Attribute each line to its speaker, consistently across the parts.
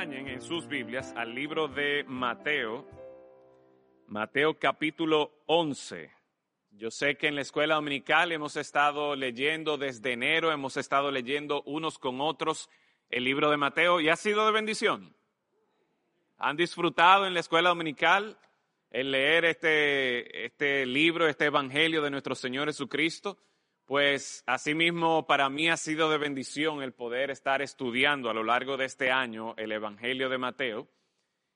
Speaker 1: en sus Biblias al libro de Mateo, Mateo capítulo 11. Yo sé que en la escuela dominical hemos estado leyendo desde enero, hemos estado leyendo unos con otros el libro de Mateo y ha sido de bendición. ¿Han disfrutado en la escuela dominical el leer este, este libro, este evangelio de nuestro Señor Jesucristo? Pues asimismo para mí ha sido de bendición el poder estar estudiando a lo largo de este año el Evangelio de Mateo.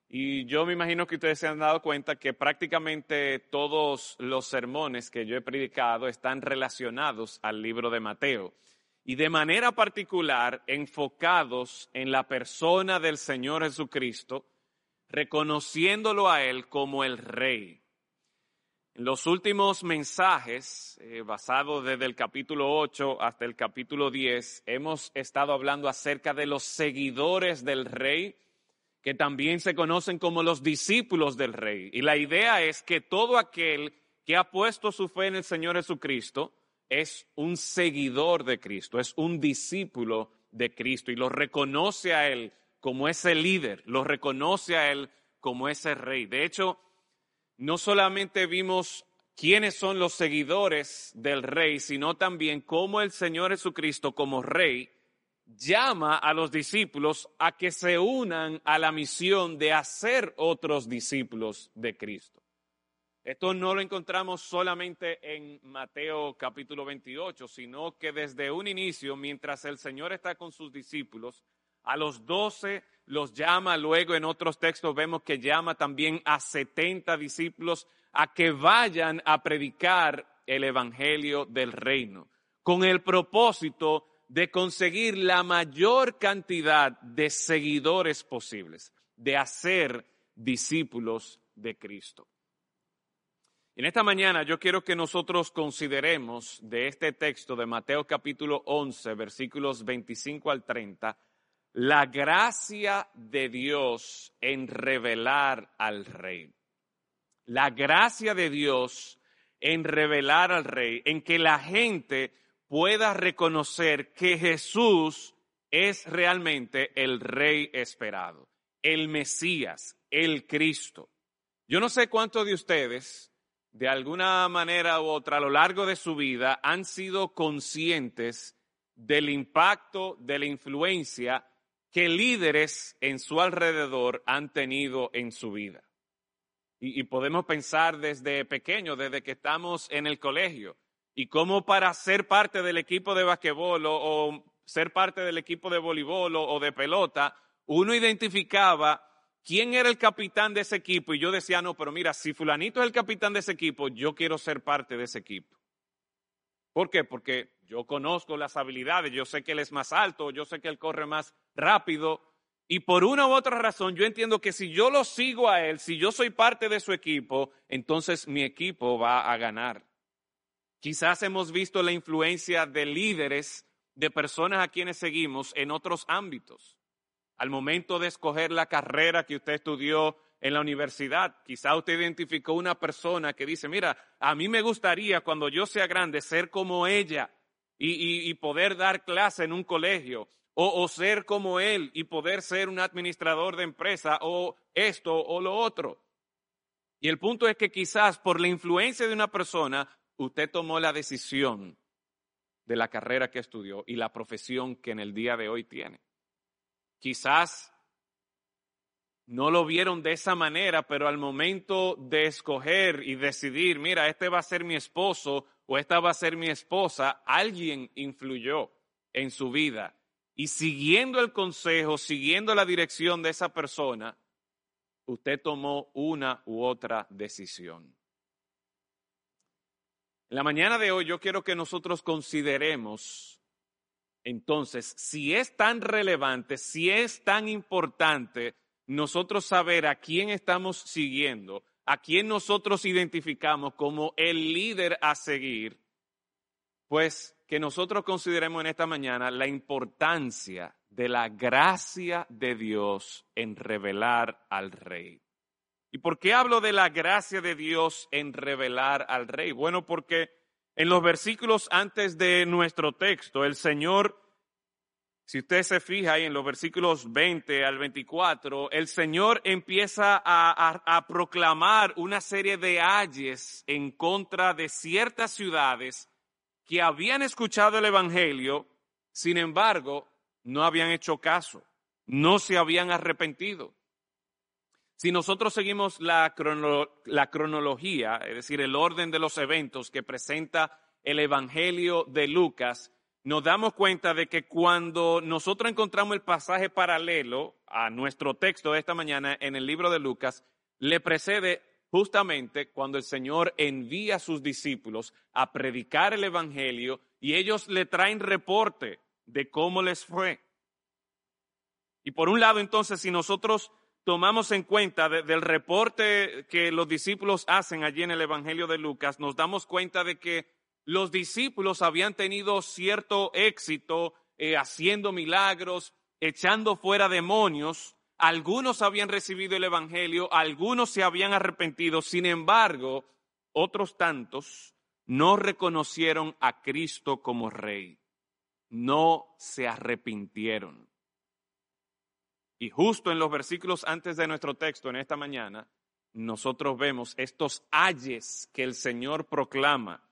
Speaker 1: Y yo me imagino que ustedes se han dado cuenta que prácticamente todos los sermones que yo he predicado están relacionados al libro de Mateo y de manera particular enfocados en la persona del Señor Jesucristo, reconociéndolo a Él como el Rey. En los últimos mensajes, eh, basados desde el capítulo 8 hasta el capítulo 10, hemos estado hablando acerca de los seguidores del Rey, que también se conocen como los discípulos del Rey. Y la idea es que todo aquel que ha puesto su fe en el Señor Jesucristo es un seguidor de Cristo, es un discípulo de Cristo y lo reconoce a Él como ese líder, lo reconoce a Él como ese rey. De hecho, no solamente vimos quiénes son los seguidores del rey, sino también cómo el Señor Jesucristo como rey llama a los discípulos a que se unan a la misión de hacer otros discípulos de Cristo. Esto no lo encontramos solamente en Mateo capítulo 28, sino que desde un inicio, mientras el Señor está con sus discípulos, a los doce los llama, luego en otros textos vemos que llama también a setenta discípulos a que vayan a predicar el Evangelio del Reino, con el propósito de conseguir la mayor cantidad de seguidores posibles, de hacer discípulos de Cristo. En esta mañana yo quiero que nosotros consideremos de este texto de Mateo capítulo 11, versículos 25 al 30, la gracia de Dios en revelar al rey. La gracia de Dios en revelar al rey, en que la gente pueda reconocer que Jesús es realmente el rey esperado, el Mesías, el Cristo. Yo no sé cuántos de ustedes, de alguna manera u otra, a lo largo de su vida, han sido conscientes del impacto, de la influencia que líderes en su alrededor han tenido en su vida. Y, podemos pensar desde pequeño, desde que estamos en el colegio, y cómo para ser parte del equipo de basquetbol o, o ser parte del equipo de voleibol o, o de pelota, uno identificaba quién era el capitán de ese equipo y yo decía, no, pero mira, si fulanito es el capitán de ese equipo, yo quiero ser parte de ese equipo. ¿Por qué? Porque yo conozco las habilidades, yo sé que él es más alto, yo sé que él corre más rápido. Y por una u otra razón, yo entiendo que si yo lo sigo a él, si yo soy parte de su equipo, entonces mi equipo va a ganar. Quizás hemos visto la influencia de líderes, de personas a quienes seguimos en otros ámbitos. Al momento de escoger la carrera que usted estudió en la universidad, quizá usted identificó una persona que dice, mira, a mí me gustaría cuando yo sea grande ser como ella y, poder dar clase en un colegio o, o, ser como él y poder ser un administrador de empresa o esto o lo otro. Y el punto es que quizás por la influencia de una persona, usted tomó la decisión de la carrera que estudió y la profesión que en el día de hoy tiene. Quizás no lo vieron de esa manera, pero al momento de escoger y decidir, mira, este va a ser mi esposo o esta va a ser mi esposa, alguien influyó en su vida y siguiendo el consejo, siguiendo la dirección de esa persona, usted tomó una u otra decisión. En la mañana de hoy yo quiero que nosotros consideremos entonces si es tan relevante, si es tan importante nosotros saber a quién estamos siguiendo, a quién nosotros identificamos como el líder a seguir, pues que nosotros consideremos en esta mañana la importancia de la gracia de Dios en revelar al rey. ¿Y por qué hablo de la gracia de Dios en revelar al rey? Bueno, porque en los versículos antes de nuestro texto, el Señor, si usted se fija ahí en los versículos 20 al 24, el Señor empieza a, a proclamar una serie de ayes en contra de ciertas ciudades que habían escuchado el Evangelio, sin embargo, no habían hecho caso, no se habían arrepentido. Si nosotros seguimos la, cronología, es decir, el orden de los eventos que presenta el Evangelio de Lucas, nos damos cuenta de que cuando nosotros encontramos el pasaje paralelo a nuestro texto de esta mañana en el libro de Lucas, le precede justamente cuando el Señor envía a sus discípulos a predicar el Evangelio y ellos le traen reporte de cómo les fue. Y por un lado, entonces, si nosotros tomamos en cuenta del reporte que los discípulos hacen allí en el Evangelio de Lucas, nos damos cuenta de que los discípulos habían tenido cierto éxito eh, haciendo milagros, echando fuera demonios. Algunos habían recibido el Evangelio, algunos se habían arrepentido. Sin embargo, otros tantos no reconocieron a Cristo como Rey. No se arrepintieron. Y justo en los versículos antes de nuestro texto en esta mañana, nosotros vemos estos ayes que el Señor proclama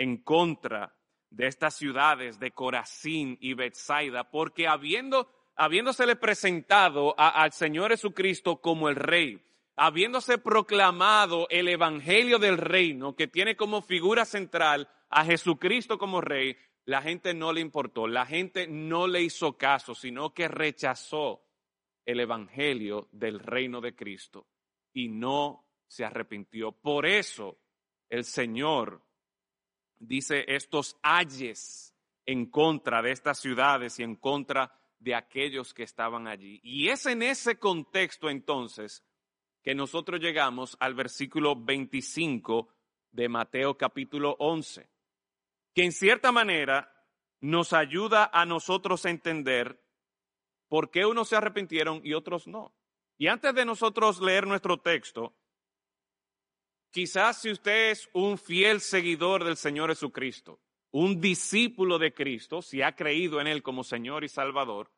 Speaker 1: en contra de estas ciudades de Corazín y Bethsaida, porque habiendo, habiéndosele presentado al Señor Jesucristo como el Rey, habiéndose proclamado el Evangelio del Reino, que tiene como figura central a Jesucristo como Rey, la gente no le importó, la gente no le hizo caso, sino que rechazó el Evangelio del reino de Cristo y no se arrepintió. Por eso el Señor dice estos ayes en contra de estas ciudades y en contra de aquellos que estaban allí. Y es en ese contexto entonces que nosotros llegamos al versículo 25 de Mateo capítulo 11, que en cierta manera nos ayuda a nosotros a entender por qué unos se arrepintieron y otros no. Y antes de nosotros leer nuestro texto, quizás si usted es un fiel seguidor del Señor Jesucristo, un discípulo de Cristo, si ha creído en Él como Señor y Salvador,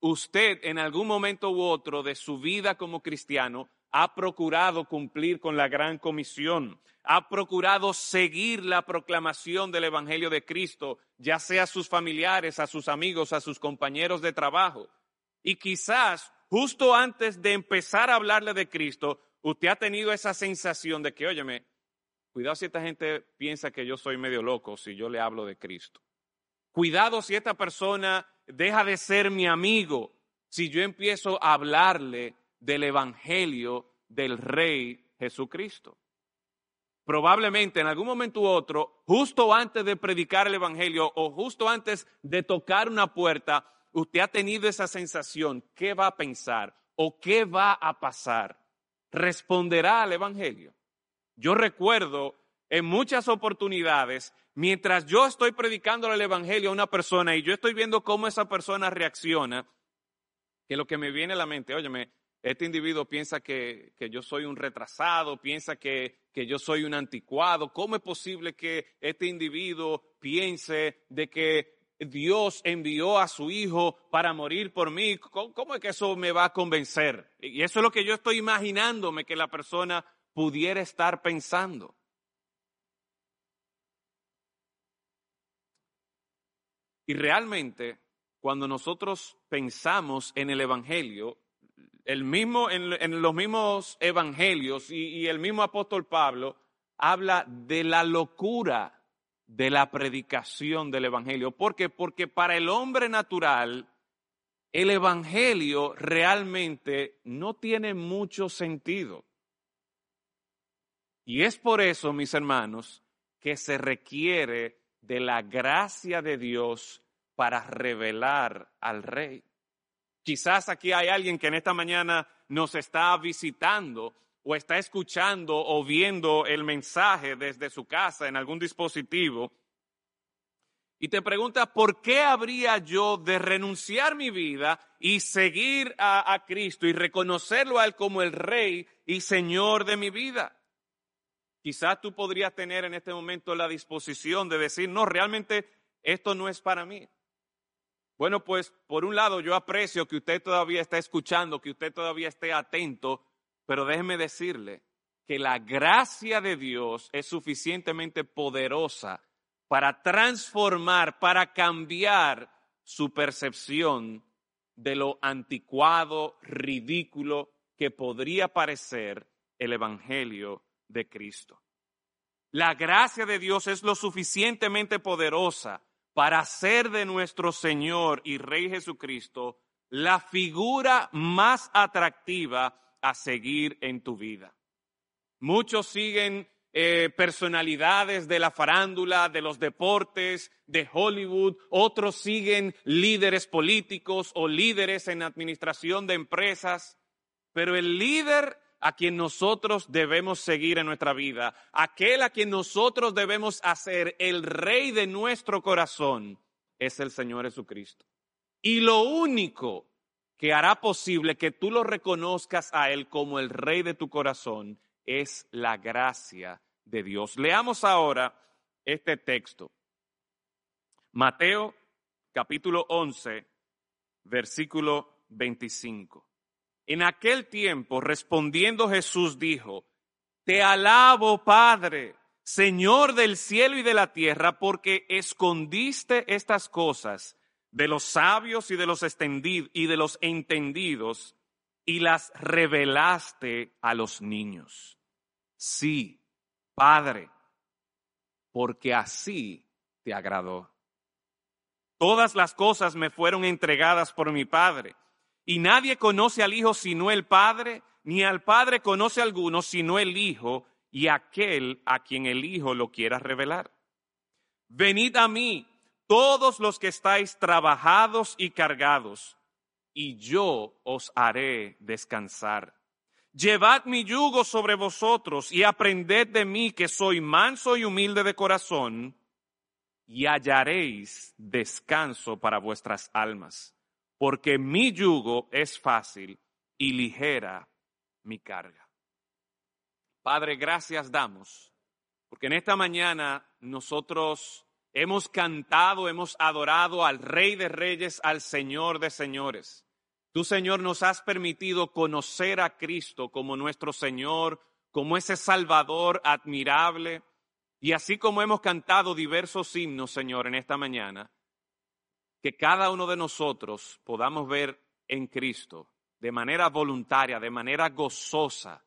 Speaker 1: usted en algún momento u otro de su vida como cristiano ha procurado cumplir con la gran comisión, ha procurado seguir la proclamación del Evangelio de Cristo, ya sea a sus familiares, a sus amigos, a sus compañeros de trabajo. Y quizás justo antes de empezar a hablarle de Cristo, usted ha tenido esa sensación de que, óyeme, cuidado si esta gente piensa que yo soy medio loco si yo le hablo de Cristo. Cuidado si esta persona deja de ser mi amigo si yo empiezo a hablarle del Evangelio del Rey Jesucristo. Probablemente en algún momento u otro, justo antes de predicar el Evangelio o justo antes de tocar una puerta, usted ha tenido esa sensación, ¿qué va a pensar o qué va a pasar? ¿Responderá al Evangelio? Yo recuerdo en muchas oportunidades, mientras yo estoy predicando el Evangelio a una persona y yo estoy viendo cómo esa persona reacciona, que lo que me viene a la mente, óyeme, este individuo piensa que, que yo soy un retrasado, piensa que, que, yo soy un anticuado. ¿Cómo es posible que este individuo piense de que Dios envió a su Hijo para morir por mí, ¿cómo es que eso me va a convencer? Y eso es lo que yo estoy imaginándome que la persona pudiera estar pensando. Y realmente, cuando nosotros pensamos en el Evangelio, el mismo, en, los mismos Evangelios y el mismo apóstol Pablo habla de la locura de la predicación del Evangelio. ¿Por qué? Porque para el hombre natural, el Evangelio realmente no tiene mucho sentido. Y es por eso, mis hermanos, que se requiere de la gracia de Dios para revelar al Rey. Quizás aquí hay alguien que en esta mañana nos está visitando o está escuchando o viendo el mensaje desde su casa en algún dispositivo y te pregunta, ¿por qué habría yo de renunciar mi vida y seguir a, a, Cristo y reconocerlo a Él como el Rey y Señor de mi vida? Quizás tú podrías tener en este momento la disposición de decir, no, realmente esto no es para mí. Bueno, pues por un lado yo aprecio que usted todavía está escuchando, que usted todavía esté atento, pero déjeme decirle que la gracia de Dios es suficientemente poderosa para transformar, para cambiar su percepción de lo anticuado, ridículo que podría parecer el Evangelio de Cristo. La gracia de Dios es lo suficientemente poderosa para hacer de nuestro Señor y Rey Jesucristo la figura más atractiva a seguir en tu vida. Muchos siguen eh, personalidades de la farándula, de los deportes, de Hollywood, otros siguen líderes políticos o líderes en administración de empresas, pero el líder a quien nosotros debemos seguir en nuestra vida, aquel a quien nosotros debemos hacer el rey de nuestro corazón, es el Señor Jesucristo. Y lo único que hará posible que tú lo reconozcas a Él como el rey de tu corazón es la gracia de Dios. Leamos ahora este texto. Mateo capítulo 11, versículo 25. En aquel tiempo, respondiendo Jesús, dijo, Te alabo, Padre, Señor del cielo y de la tierra, porque escondiste estas cosas de los sabios y de los y de los entendidos y las revelaste a los niños. Sí, Padre, porque así te agradó. Todas las cosas me fueron entregadas por mi Padre, y nadie conoce al Hijo sino el Padre, ni al Padre conoce alguno sino el Hijo, y aquel a quien el Hijo lo quiera revelar. Venid a mí, todos los que estáis trabajados y cargados, y yo os haré descansar. Llevad mi yugo sobre vosotros y aprended de mí que soy manso y humilde de corazón, y hallaréis descanso para vuestras almas, porque mi yugo es fácil y ligera mi carga. Padre, gracias damos, porque en esta mañana nosotros hemos cantado, hemos adorado al Rey de Reyes, al Señor de Señores. Tú, Señor, nos has permitido conocer a Cristo como nuestro Señor, como ese Salvador admirable. Y así como hemos cantado diversos himnos, Señor, en esta mañana, que cada uno de nosotros podamos ver en Cristo de manera voluntaria, de manera gozosa,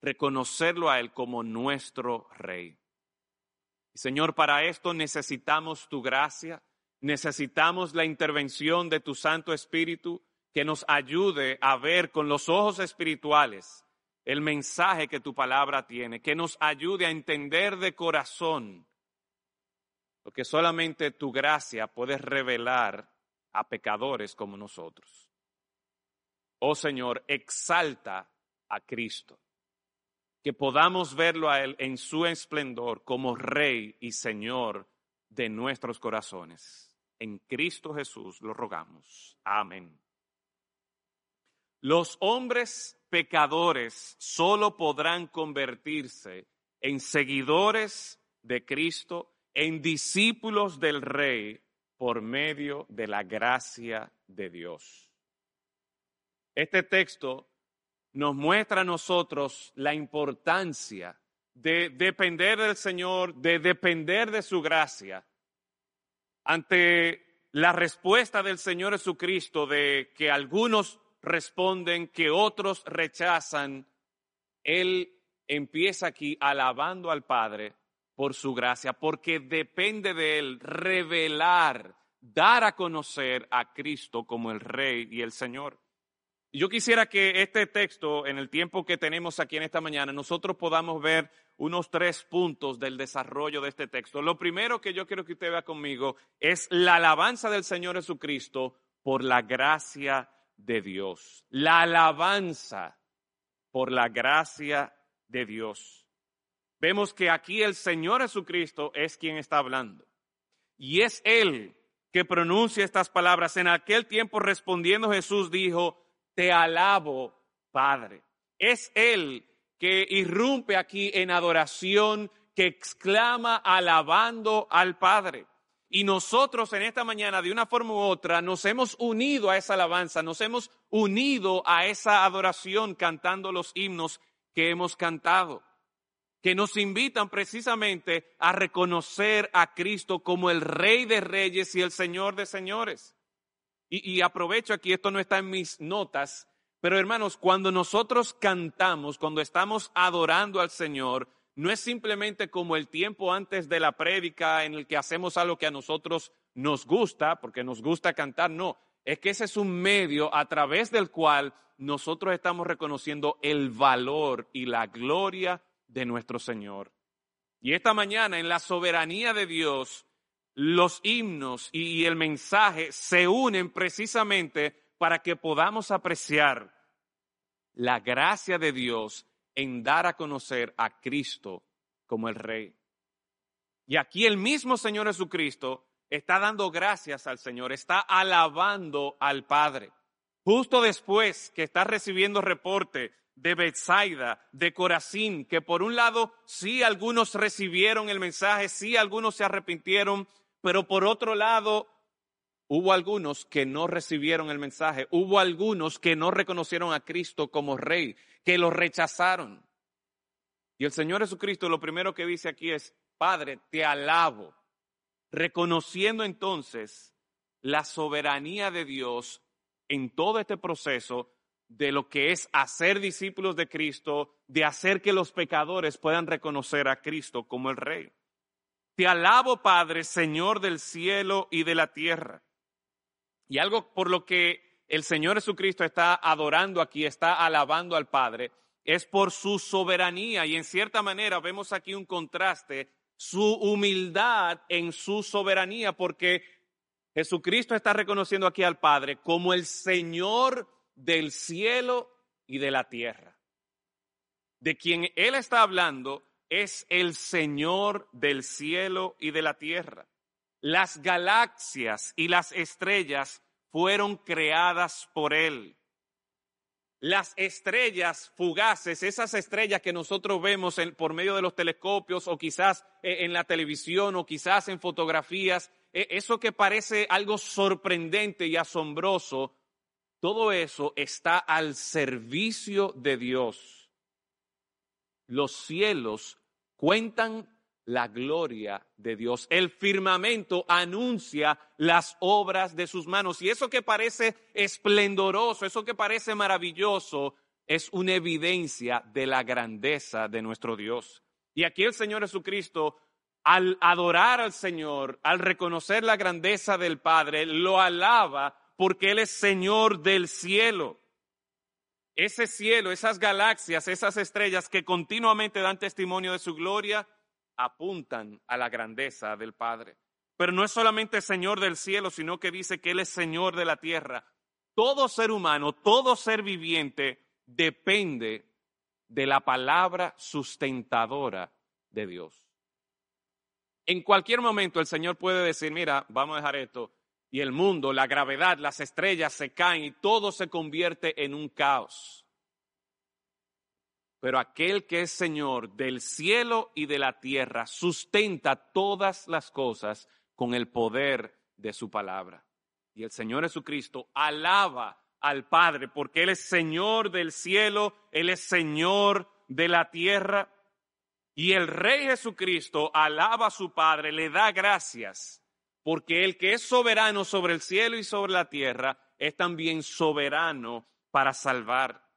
Speaker 1: reconocerlo a Él como nuestro Rey. Señor, para esto necesitamos tu gracia, necesitamos la intervención de tu Santo Espíritu que nos ayude a ver con los ojos espirituales el mensaje que tu palabra tiene, que nos ayude a entender de corazón lo que solamente tu gracia puede revelar a pecadores como nosotros. Oh Señor, exalta a Cristo, que podamos verlo a Él en su esplendor como Rey y Señor de nuestros corazones. En Cristo Jesús lo rogamos. Amén. Los hombres pecadores solo podrán convertirse en seguidores de Cristo, en discípulos del Rey, por medio de la gracia de Dios. Este texto nos muestra a nosotros la importancia de depender del Señor, de depender de su gracia, ante la respuesta del Señor Jesucristo de que algunos responden, que otros rechazan, Él empieza aquí alabando al Padre por su gracia, porque depende de Él revelar, dar a conocer a Cristo como el Rey y el Señor. Yo quisiera que este texto, en el tiempo que tenemos aquí en esta mañana, nosotros podamos ver unos tres puntos del desarrollo de este texto. Lo primero que yo quiero que usted vea conmigo es la alabanza del Señor Jesucristo por la gracia de Dios. La alabanza por la gracia de Dios. Vemos que aquí el Señor Jesucristo es quien está hablando. Y es Él que pronuncia estas palabras. En aquel tiempo respondiendo Jesús dijo, te alabo, Padre. Es Él que irrumpe aquí en adoración, que exclama alabando al Padre. Y nosotros en esta mañana, de una forma u otra, nos hemos unido a esa alabanza, nos hemos unido a esa adoración cantando los himnos que hemos cantado, que nos invitan precisamente a reconocer a Cristo como el Rey de Reyes y el Señor de Señores. Y, aprovecho aquí, esto no está en mis notas, pero hermanos, cuando nosotros cantamos, cuando estamos adorando al Señor, no es simplemente como el tiempo antes de la prédica en el que hacemos algo que a nosotros nos gusta, porque nos gusta cantar, no, es que ese es un medio a través del cual nosotros estamos reconociendo el valor y la gloria de nuestro Señor. Y esta mañana, en la soberanía de Dios, los himnos y el mensaje se unen precisamente para que podamos apreciar la gracia de Dios en dar a conocer a Cristo como el Rey. Y aquí el mismo Señor Jesucristo está dando gracias al Señor, está alabando al Padre. Justo después que está recibiendo reporte de Bethsaida, de Corazín, que por un lado sí algunos recibieron el mensaje, sí algunos se arrepintieron, pero por otro lado, hubo algunos que no recibieron el mensaje, hubo algunos que no reconocieron a Cristo como rey, que lo rechazaron. Y el Señor Jesucristo lo primero que dice aquí es, Padre, te alabo, reconociendo entonces la soberanía de Dios en todo este proceso de lo que es hacer discípulos de Cristo, de hacer que los pecadores puedan reconocer a Cristo como el Rey. Te alabo, Padre, Señor del cielo y de la tierra. Y algo por lo que el Señor Jesucristo está adorando aquí, está alabando al Padre, es por su soberanía. Y en cierta manera vemos aquí un contraste, su humildad en su soberanía, porque Jesucristo está reconociendo aquí al Padre como el Señor del cielo y de la tierra. De quien Él está hablando es el Señor del cielo y de la tierra. Las galaxias y las estrellas fueron creadas por Él. Las estrellas fugaces, esas estrellas que nosotros vemos por medio de los telescopios o quizás eh, en la televisión o quizás en fotografías, eh, eso que parece algo sorprendente y asombroso, todo eso está al servicio de Dios. Los cielos cuentan la gloria de Dios. El firmamento anuncia las obras de sus manos. Y eso que parece esplendoroso, eso que parece maravilloso, es una evidencia de la grandeza de nuestro Dios. Y aquí el Señor Jesucristo, al adorar al Señor, al reconocer la grandeza del Padre, lo alaba porque Él es Señor del cielo ese cielo, esas galaxias, esas estrellas que continuamente dan testimonio de su gloria, apuntan a la grandeza del Padre. Pero no es solamente Señor del cielo, sino que dice que Él es Señor de la tierra. Todo ser humano, todo ser viviente depende de la palabra sustentadora de Dios. En cualquier momento el Señor puede decir, mira, vamos a dejar esto, y el mundo, la gravedad, las estrellas se caen y todo se convierte en un caos. Pero aquel que es Señor del cielo y de la tierra sustenta todas las cosas con el poder de su palabra. Y el Señor Jesucristo alaba al Padre porque Él es Señor del cielo, Él es Señor de la tierra. Y el Rey Jesucristo alaba a su Padre, le da gracias porque el que es soberano sobre el cielo y sobre la tierra es también soberano para salvar.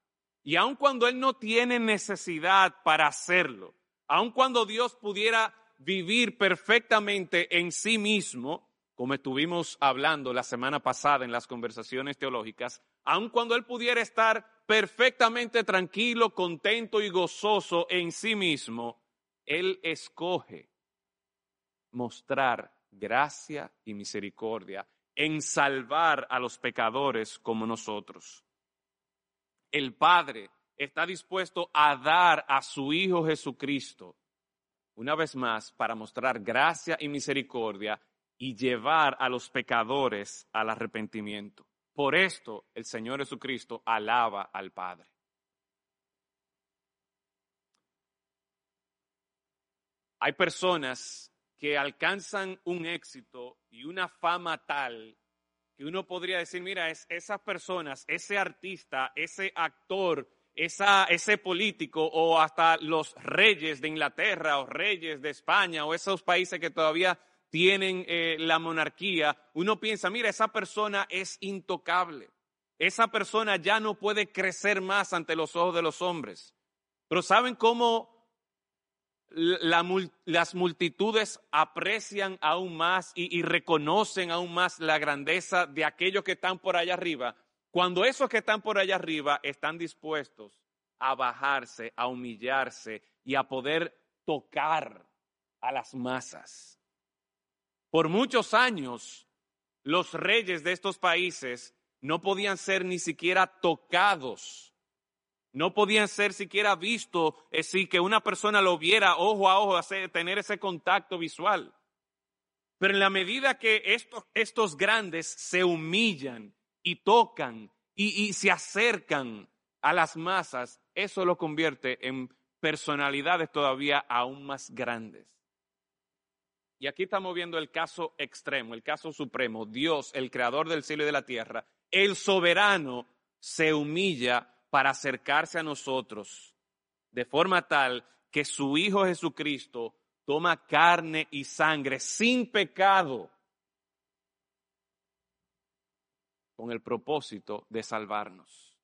Speaker 1: Y aun cuando Él no tiene necesidad para hacerlo, aun cuando Dios pudiera vivir perfectamente en sí mismo, como estuvimos hablando la semana pasada en las conversaciones teológicas, aun cuando él pudiera estar perfectamente tranquilo, contento y gozoso en sí mismo, él escoge mostrar gracia y misericordia en salvar a los pecadores como nosotros. El Padre está dispuesto a dar a su Hijo Jesucristo, una vez más, para mostrar gracia y misericordia y llevar a los pecadores al arrepentimiento. Por esto el Señor Jesucristo alaba al Padre. Hay personas que alcanzan un éxito y una fama tal que uno podría decir, mira, es, esas personas, ese artista, ese actor, esa, ese político o hasta los reyes de Inglaterra o reyes de España o esos países que todavía tienen eh, la monarquía, uno piensa, mira, esa persona es intocable. Esa persona ya no puede crecer más ante los ojos de los hombres. Pero ¿saben cómo las multitudes aprecian aún más y, reconocen aún más la grandeza de aquellos que están por allá arriba, cuando esos que están por allá arriba están dispuestos a bajarse, a humillarse y a poder tocar a las masas. Por muchos años, los reyes de estos países no podían ser ni siquiera tocados no podían ser siquiera vistos, es decir, que una persona lo viera ojo a ojo, tener ese contacto visual. Pero en la medida que estos, estos grandes se humillan y tocan y, y se acercan a las masas, eso lo convierte en personalidades todavía aún más grandes. Y aquí estamos viendo el caso extremo, el caso supremo. Dios, el creador del cielo y de la tierra, el soberano, se humilla para acercarse a nosotros de forma tal que su Hijo Jesucristo toma carne y sangre sin pecado con el propósito de salvarnos.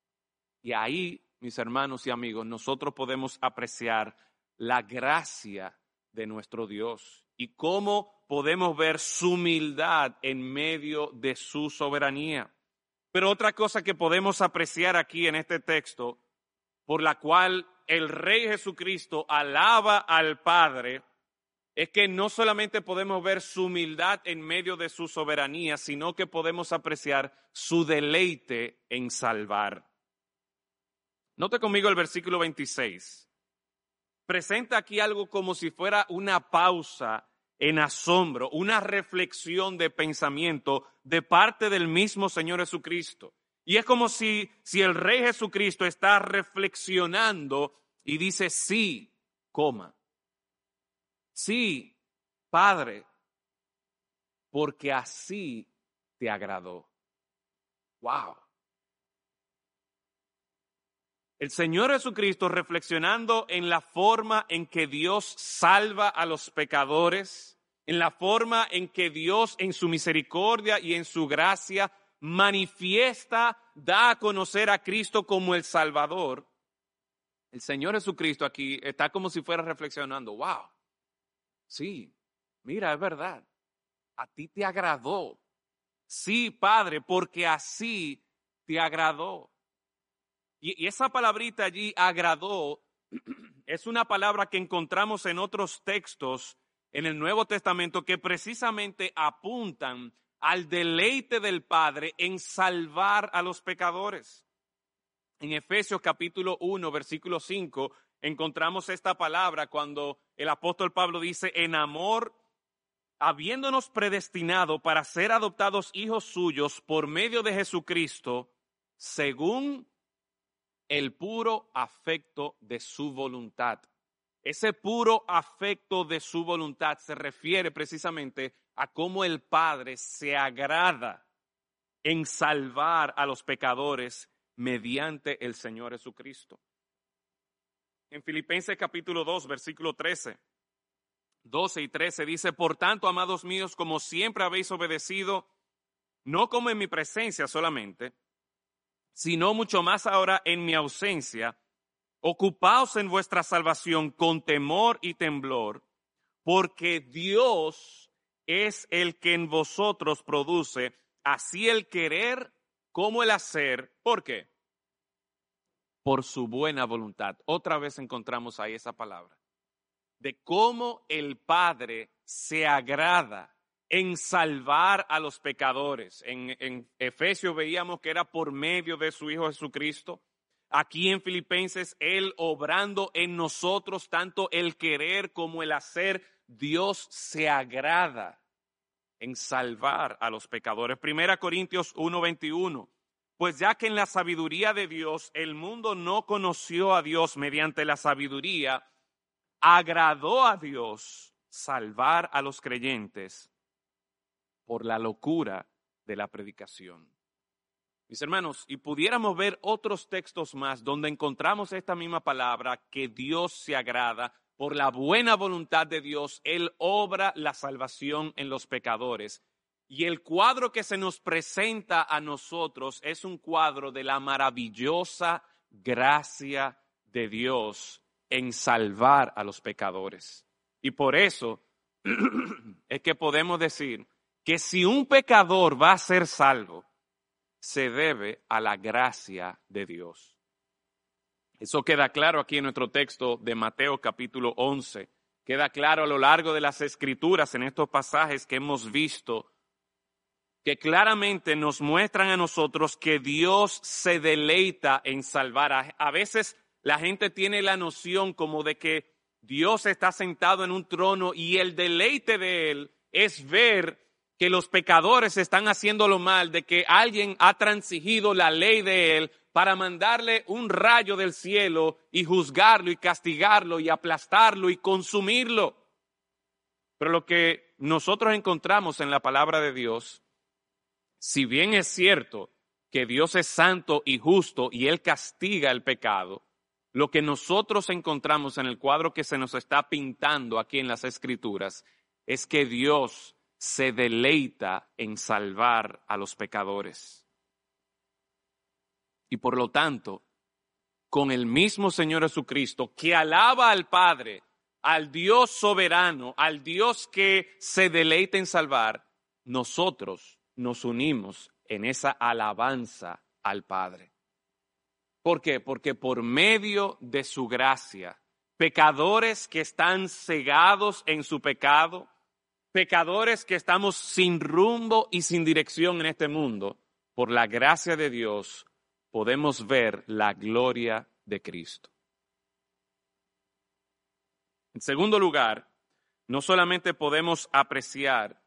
Speaker 1: Y ahí, mis hermanos y amigos, nosotros podemos apreciar la gracia de nuestro Dios y cómo podemos ver su humildad en medio de su soberanía. Pero otra cosa que podemos apreciar aquí en este texto, por la cual el Rey Jesucristo alaba al Padre, es que no solamente podemos ver su humildad en medio de su soberanía, sino que podemos apreciar su deleite en salvar. Note conmigo el versículo 26. Presenta aquí algo como si fuera una pausa en asombro, una reflexión de pensamiento de parte del mismo Señor Jesucristo. Y es como si, si el Rey Jesucristo está reflexionando y dice, sí, coma. Sí, Padre, porque así te agradó. Wow. El Señor Jesucristo reflexionando en la forma en que Dios salva a los pecadores, en la forma en que Dios en su misericordia y en su gracia manifiesta, da a conocer a Cristo como el Salvador, el Señor Jesucristo aquí está como si fuera reflexionando, wow, sí, mira, es verdad, a ti te agradó. Sí, Padre, porque así te agradó. Y, esa palabrita allí, agradó, es una palabra que encontramos en otros textos en el Nuevo Testamento que precisamente apuntan al deleite del Padre en salvar a los pecadores. En Efesios capítulo 1, versículo 5, encontramos esta palabra cuando el apóstol Pablo dice, en amor, habiéndonos predestinado para ser adoptados hijos suyos por medio de Jesucristo, según el puro afecto de su voluntad ese puro afecto de su voluntad se refiere precisamente a cómo el Padre se agrada en salvar a los pecadores mediante el Señor Jesucristo. En Filipenses capítulo 2, versículo 13, 12 y 13 dice, por tanto, amados míos, como siempre habéis obedecido, no como en mi presencia solamente, sino mucho más ahora en mi ausencia, Ocupaos en vuestra salvación con temor y temblor, porque Dios es el que en vosotros produce así el querer como el hacer. ¿Por qué? Por su buena voluntad. Otra vez encontramos ahí esa palabra. De cómo el Padre se agrada en salvar a los pecadores. En, Efesios veíamos que era por medio de su Hijo Jesucristo. Aquí en Filipenses, Él obrando en nosotros tanto el querer como el hacer, Dios se agrada en salvar a los pecadores. Primera Corintios 1:21. Pues ya que en la sabiduría de Dios el mundo no conoció a Dios mediante la sabiduría, agradó a Dios salvar a los creyentes por la locura de la predicación. Mis hermanos, y pudiéramos ver otros textos más donde encontramos esta misma palabra, que Dios se agrada, por la buena voluntad de Dios, Él obra la salvación en los pecadores. Y el cuadro que se nos presenta a nosotros es un cuadro de la maravillosa gracia de Dios en salvar a los pecadores. Y por eso es que podemos decir que si un pecador va a ser salvo, se debe a la gracia de Dios. Eso queda claro aquí en nuestro texto de Mateo capítulo 11. Queda claro a lo largo de las escrituras en estos pasajes que hemos visto que claramente nos muestran a nosotros que Dios se deleita en salvar. A, veces la gente tiene la noción como de que Dios está sentado en un trono y el deleite de Él es ver que los pecadores están haciendo lo mal, de que alguien ha transigido la ley de él para mandarle un rayo del cielo y juzgarlo y castigarlo y aplastarlo y consumirlo. Pero lo que nosotros encontramos en la palabra de Dios, si bien es cierto que Dios es santo y justo y Él castiga el pecado, lo que nosotros encontramos en el cuadro que se nos está pintando aquí en las Escrituras es que Dios se deleita en salvar a los pecadores. Y por lo tanto, con el mismo Señor Jesucristo que alaba al Padre, al Dios soberano, al Dios que se deleita en salvar, nosotros nos unimos en esa alabanza al Padre. ¿Por qué? Porque por medio de su gracia, pecadores que están cegados en su pecado, pecadores que estamos sin rumbo y sin dirección en este mundo, por la gracia de Dios podemos ver la gloria de Cristo. En segundo lugar, no solamente podemos apreciar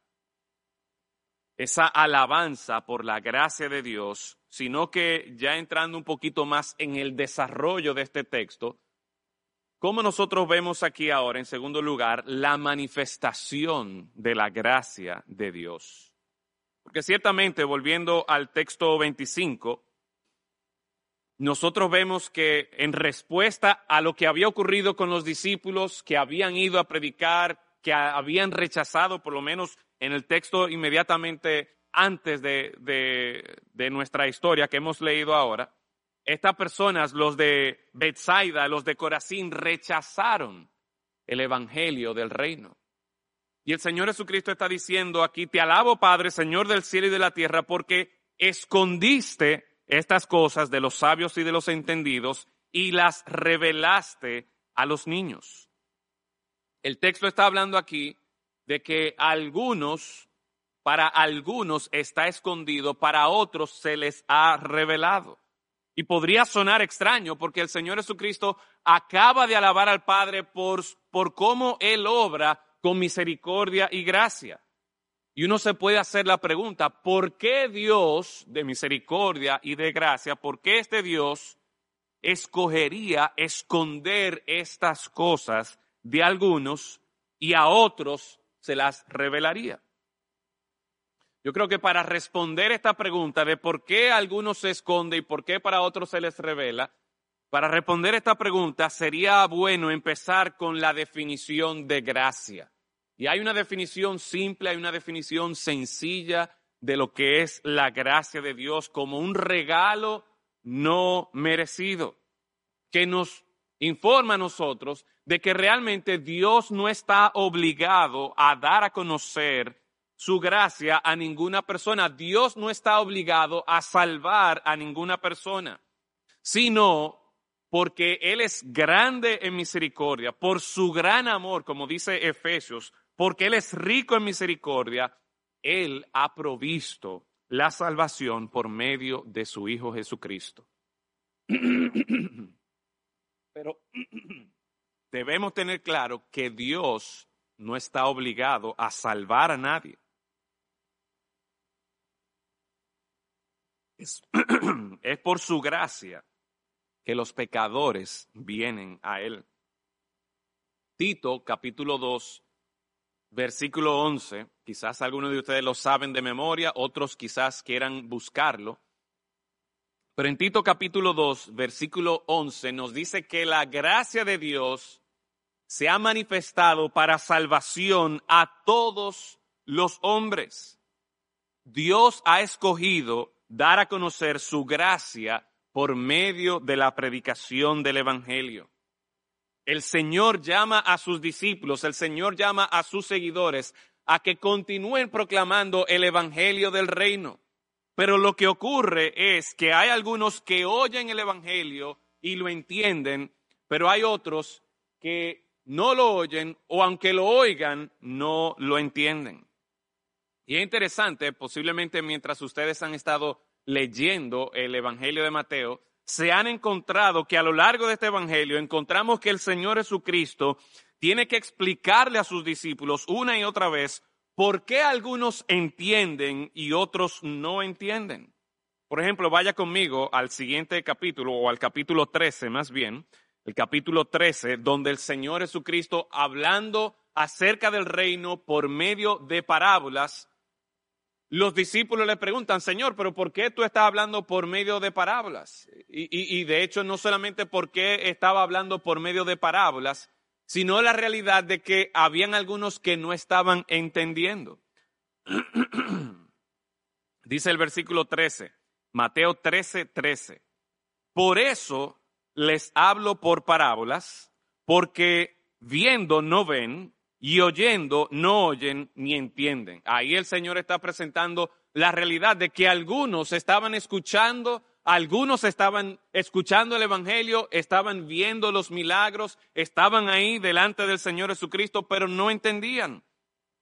Speaker 1: esa alabanza por la gracia de Dios, sino que ya entrando un poquito más en el desarrollo de este texto, ¿Cómo nosotros vemos aquí ahora, en segundo lugar, la manifestación de la gracia de Dios? Porque ciertamente, volviendo al texto 25, nosotros vemos que en respuesta a lo que había ocurrido con los discípulos que habían ido a predicar, que habían rechazado, por lo menos en el texto inmediatamente antes de, de nuestra historia que hemos leído ahora, estas personas, los de Bethsaida, los de Corazín, rechazaron el evangelio del reino. Y el Señor Jesucristo está diciendo aquí, te alabo Padre, Señor del cielo y de la tierra, porque escondiste estas cosas de los sabios y de los entendidos y las revelaste a los niños. El texto está hablando aquí de que algunos, para algunos está escondido, para otros se les ha revelado. Y podría sonar extraño porque el Señor Jesucristo acaba de alabar al Padre por, por cómo Él obra con misericordia y gracia. Y uno se puede hacer la pregunta, ¿por qué Dios de misericordia y de gracia, por qué este Dios escogería esconder estas cosas de algunos y a otros se las revelaría? Yo creo que para responder esta pregunta de por qué algunos se esconde y por qué para otros se les revela, para responder esta pregunta sería bueno empezar con la definición de gracia. Y hay una definición simple, hay una definición sencilla de lo que es la gracia de Dios como un regalo no merecido, que nos informa a nosotros de que realmente Dios no está obligado a dar a conocer su gracia a ninguna persona. Dios no está obligado a salvar a ninguna persona, sino porque Él es grande en misericordia, por su gran amor, como dice Efesios, porque Él es rico en misericordia, Él ha provisto la salvación por medio de su Hijo Jesucristo. Pero debemos tener claro que Dios no está obligado a salvar a nadie. Es, por su gracia que los pecadores vienen a Él. Tito capítulo 2, versículo 11, quizás algunos de ustedes lo saben de memoria, otros quizás quieran buscarlo. Pero en Tito capítulo 2, versículo 11 nos dice que la gracia de Dios se ha manifestado para salvación a todos los hombres. Dios ha escogido dar a conocer su gracia por medio de la predicación del Evangelio. El Señor llama a sus discípulos, el Señor llama a sus seguidores a que continúen proclamando el Evangelio del reino. Pero lo que ocurre es que hay algunos que oyen el Evangelio y lo entienden, pero hay otros que no lo oyen o aunque lo oigan, no lo entienden. Y es interesante, posiblemente mientras ustedes han estado leyendo el Evangelio de Mateo, se han encontrado que a lo largo de este Evangelio encontramos que el Señor Jesucristo tiene que explicarle a sus discípulos una y otra vez por qué algunos entienden y otros no entienden. Por ejemplo, vaya conmigo al siguiente capítulo o al capítulo 13 más bien, el capítulo 13, donde el Señor Jesucristo hablando acerca del reino por medio de parábolas, los discípulos le preguntan, Señor, pero ¿por qué tú estás hablando por medio de parábolas? Y, de hecho, no solamente por qué estaba hablando por medio de parábolas, sino la realidad de que habían algunos que no estaban entendiendo. Dice el versículo 13, Mateo 13, 13. Por eso les hablo por parábolas, porque viendo no ven y oyendo no oyen ni entienden. Ahí el Señor está presentando la realidad de que algunos estaban escuchando, algunos estaban escuchando el Evangelio, estaban viendo los milagros, estaban ahí delante del Señor Jesucristo, pero no entendían.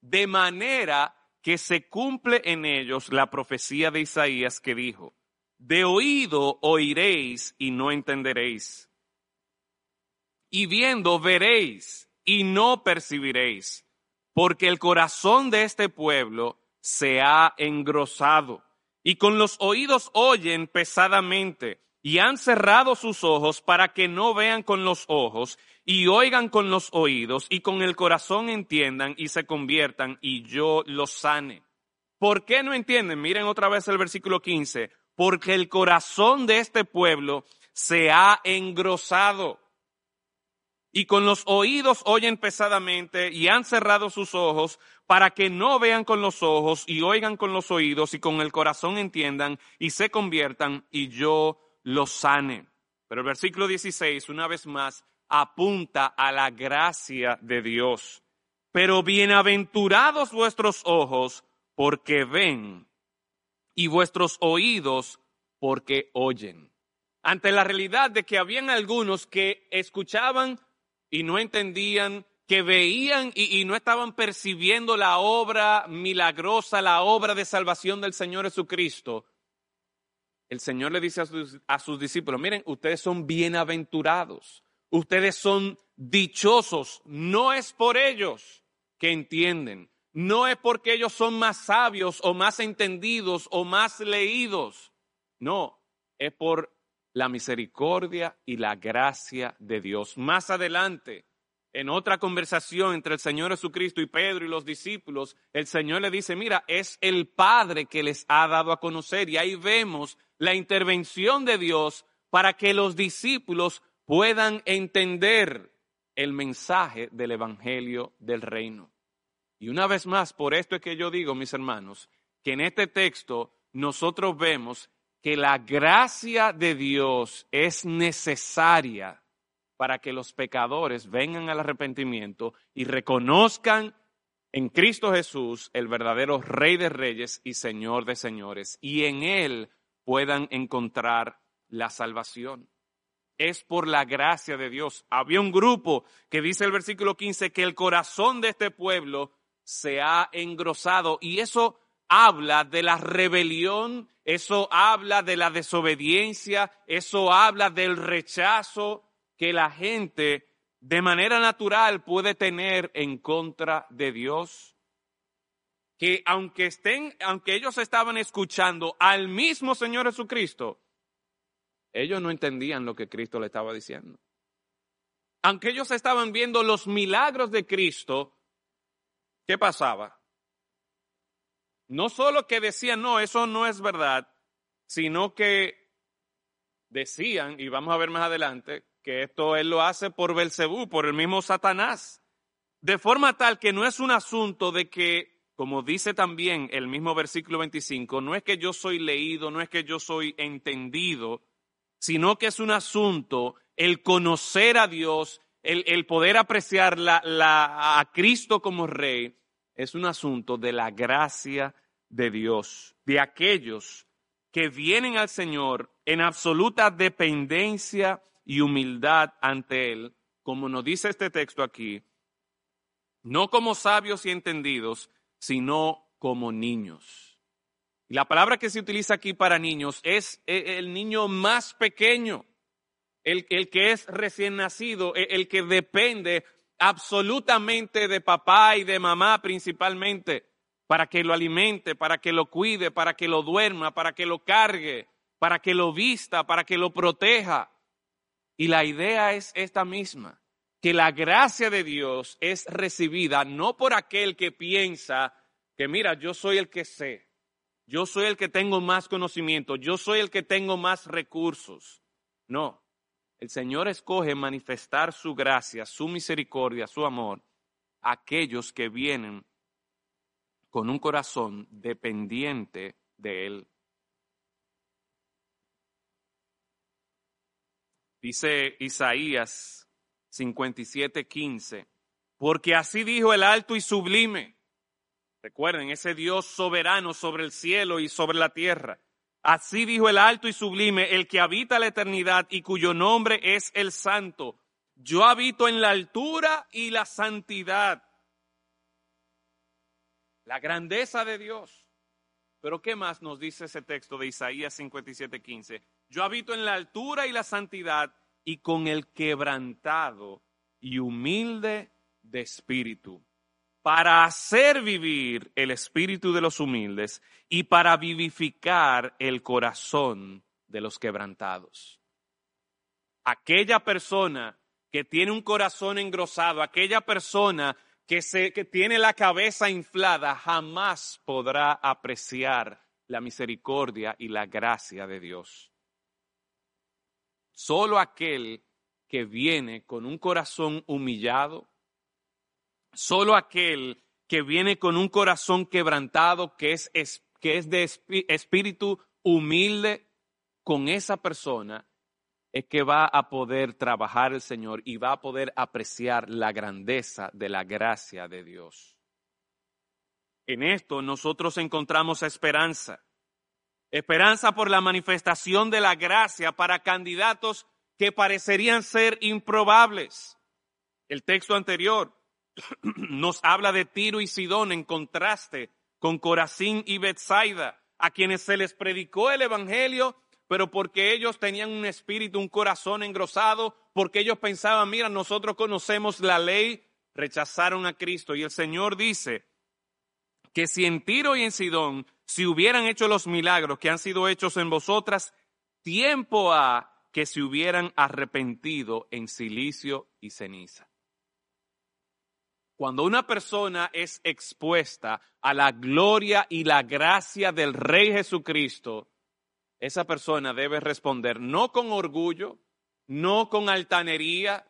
Speaker 1: De manera que se cumple en ellos la profecía de Isaías que dijo, de oído oiréis y no entenderéis. Y viendo veréis y no percibiréis, porque el corazón de este pueblo se ha engrosado, y con los oídos oyen pesadamente, y han cerrado sus ojos para que no vean con los ojos, y oigan con los oídos, y con el corazón entiendan y se conviertan, y yo los sane. ¿Por qué no entienden? Miren otra vez el versículo 15. Porque el corazón de este pueblo se ha engrosado y con los oídos oyen pesadamente y han cerrado sus ojos para que no vean con los ojos y oigan con los oídos y con el corazón entiendan y se conviertan y yo los sane. Pero el versículo 16, una vez más, apunta a la gracia de Dios. Pero bienaventurados vuestros ojos porque ven y vuestros oídos porque oyen. Ante la realidad de que habían algunos que escuchaban y no entendían, que veían y, no estaban percibiendo la obra milagrosa, la obra de salvación del Señor Jesucristo, el Señor le dice a sus, a sus discípulos, miren, ustedes son bienaventurados, ustedes son dichosos, no es por ellos que entienden, no es porque ellos son más sabios o más entendidos o más leídos, no, es por la misericordia y la gracia de Dios. Más adelante, en otra conversación entre el Señor Jesucristo y Pedro y los discípulos, el Señor le dice, mira, es el Padre que les ha dado a conocer. Y ahí vemos la intervención de Dios para que los discípulos puedan entender el mensaje del Evangelio del Reino. Y una vez más, por esto es que yo digo, mis hermanos, que en este texto nosotros vemos que la gracia de Dios es necesaria para que los pecadores vengan al arrepentimiento y reconozcan en Cristo Jesús, el verdadero Rey de Reyes y Señor de Señores, y en Él puedan encontrar la salvación. Es por la gracia de Dios. Había un grupo que dice el versículo 15 que el corazón de este pueblo se ha engrosado y eso habla de la rebelión, eso habla de la desobediencia, eso habla del rechazo que la gente de manera natural puede tener en contra de Dios. Que aunque estén, aunque ellos estaban escuchando al mismo Señor Jesucristo, ellos no entendían lo que Cristo le estaba diciendo. Aunque ellos estaban viendo los milagros de Cristo, ¿qué pasaba? No solo que decían, no, eso no es verdad, sino que decían, y vamos a ver más adelante, que esto él lo hace por Belcebú, por el mismo Satanás. De forma tal que no es un asunto de que, como dice también el mismo versículo 25, no es que yo soy leído, no es que yo soy entendido, sino que es un asunto el conocer a Dios, el, poder apreciar a Cristo como Rey, es un asunto de la gracia de Dios, de aquellos que vienen al Señor en absoluta dependencia y humildad ante Él, como nos dice este texto aquí, no como sabios y entendidos, sino como niños. Y la palabra que se utiliza aquí para niños es e, el niño más pequeño, el, que es recién nacido, el, el que depende absolutamente de papá y de mamá principalmente, para que lo alimente, para que lo cuide, para que lo duerma, para que lo cargue, para que lo vista, para que lo proteja. Y la idea es esta misma, que la gracia de Dios es recibida no por aquel que piensa que, mira, yo soy el que sé, yo soy el que tengo más conocimiento, yo soy el que tengo más recursos. No, el Señor escoge manifestar su gracia, su misericordia, su amor a aquellos que vienen con un corazón dependiente de Él. Dice Isaías 57:15, porque así dijo el alto y sublime. Recuerden, ese Dios soberano sobre el cielo y sobre la tierra. Así dijo el alto y sublime, el que habita la eternidad y cuyo nombre es el santo. Yo habito en la altura y la santidad. La grandeza de Dios. Pero ¿qué más nos dice ese texto de Isaías 57:15? Yo habito en la altura y la santidad y con el quebrantado y humilde de espíritu, para hacer vivir el espíritu de los humildes y para vivificar el corazón de los quebrantados. Aquella persona que tiene un corazón engrosado, aquella persona que, tiene la cabeza inflada, jamás podrá apreciar la misericordia y la gracia de Dios. Solo aquel que viene con un corazón humillado, solo aquel que viene con un corazón quebrantado, que es, que es de espíritu humilde, con esa persona es que va a poder trabajar el Señor y va a poder apreciar la grandeza de la gracia de Dios. En esto nosotros encontramos esperanza. Esperanza por la manifestación de la gracia para candidatos que parecerían ser improbables. El texto anterior nos habla de Tiro y Sidón en contraste con Corazín y Bethsaida, a quienes se les predicó el Evangelio, pero porque ellos tenían un espíritu, un corazón engrosado, porque ellos pensaban, mira, nosotros conocemos la ley, rechazaron a Cristo. Y el Señor dice que si en Tiro y en Sidón si hubieran hecho los milagros que han sido hechos en vosotras, tiempo ha que se hubieran arrepentido en silicio y ceniza. Cuando una persona es expuesta a la gloria y la gracia del Rey Jesucristo, esa persona debe responder no con orgullo, no con altanería,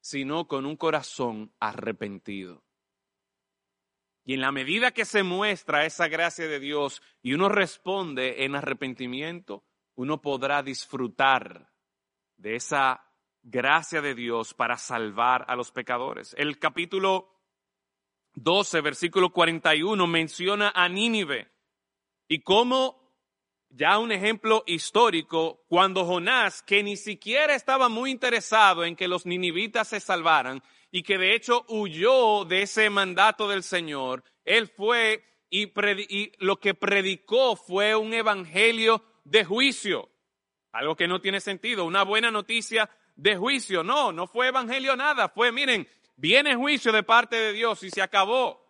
Speaker 1: sino con un corazón arrepentido. Y en la medida que se muestra esa gracia de Dios y uno responde en arrepentimiento, uno podrá disfrutar de esa gracia de Dios para salvar a los pecadores. El capítulo 12, versículo 41, menciona a Nínive y como ya un ejemplo histórico, cuando Jonás, que ni siquiera estaba muy interesado en que los ninivitas se salvaran y que de hecho huyó de ese mandato del Señor, él fue y lo que predicó fue un evangelio de juicio, algo que no tiene sentido, una buena noticia de juicio. No, no fue evangelio nada, fue, miren, viene juicio de parte de Dios y se acabó.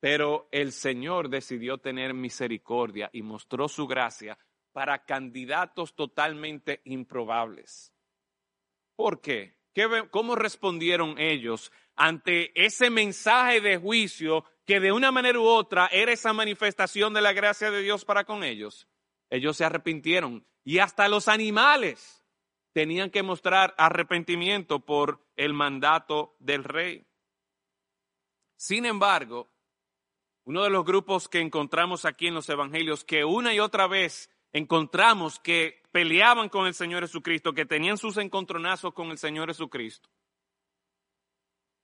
Speaker 1: Pero el Señor decidió tener misericordia y mostró su gracia para candidatos totalmente improbables. ¿Por qué? ¿Cómo respondieron ellos ante ese mensaje de juicio que de una manera u otra era esa manifestación de la gracia de Dios para con ellos? Ellos se arrepintieron y hasta los animales tenían que mostrar arrepentimiento por el mandato del rey. Sin embargo, uno de los grupos que encontramos aquí en los evangelios, que una y otra vez encontramos que peleaban con el Señor Jesucristo, que tenían sus encontronazos con el Señor Jesucristo.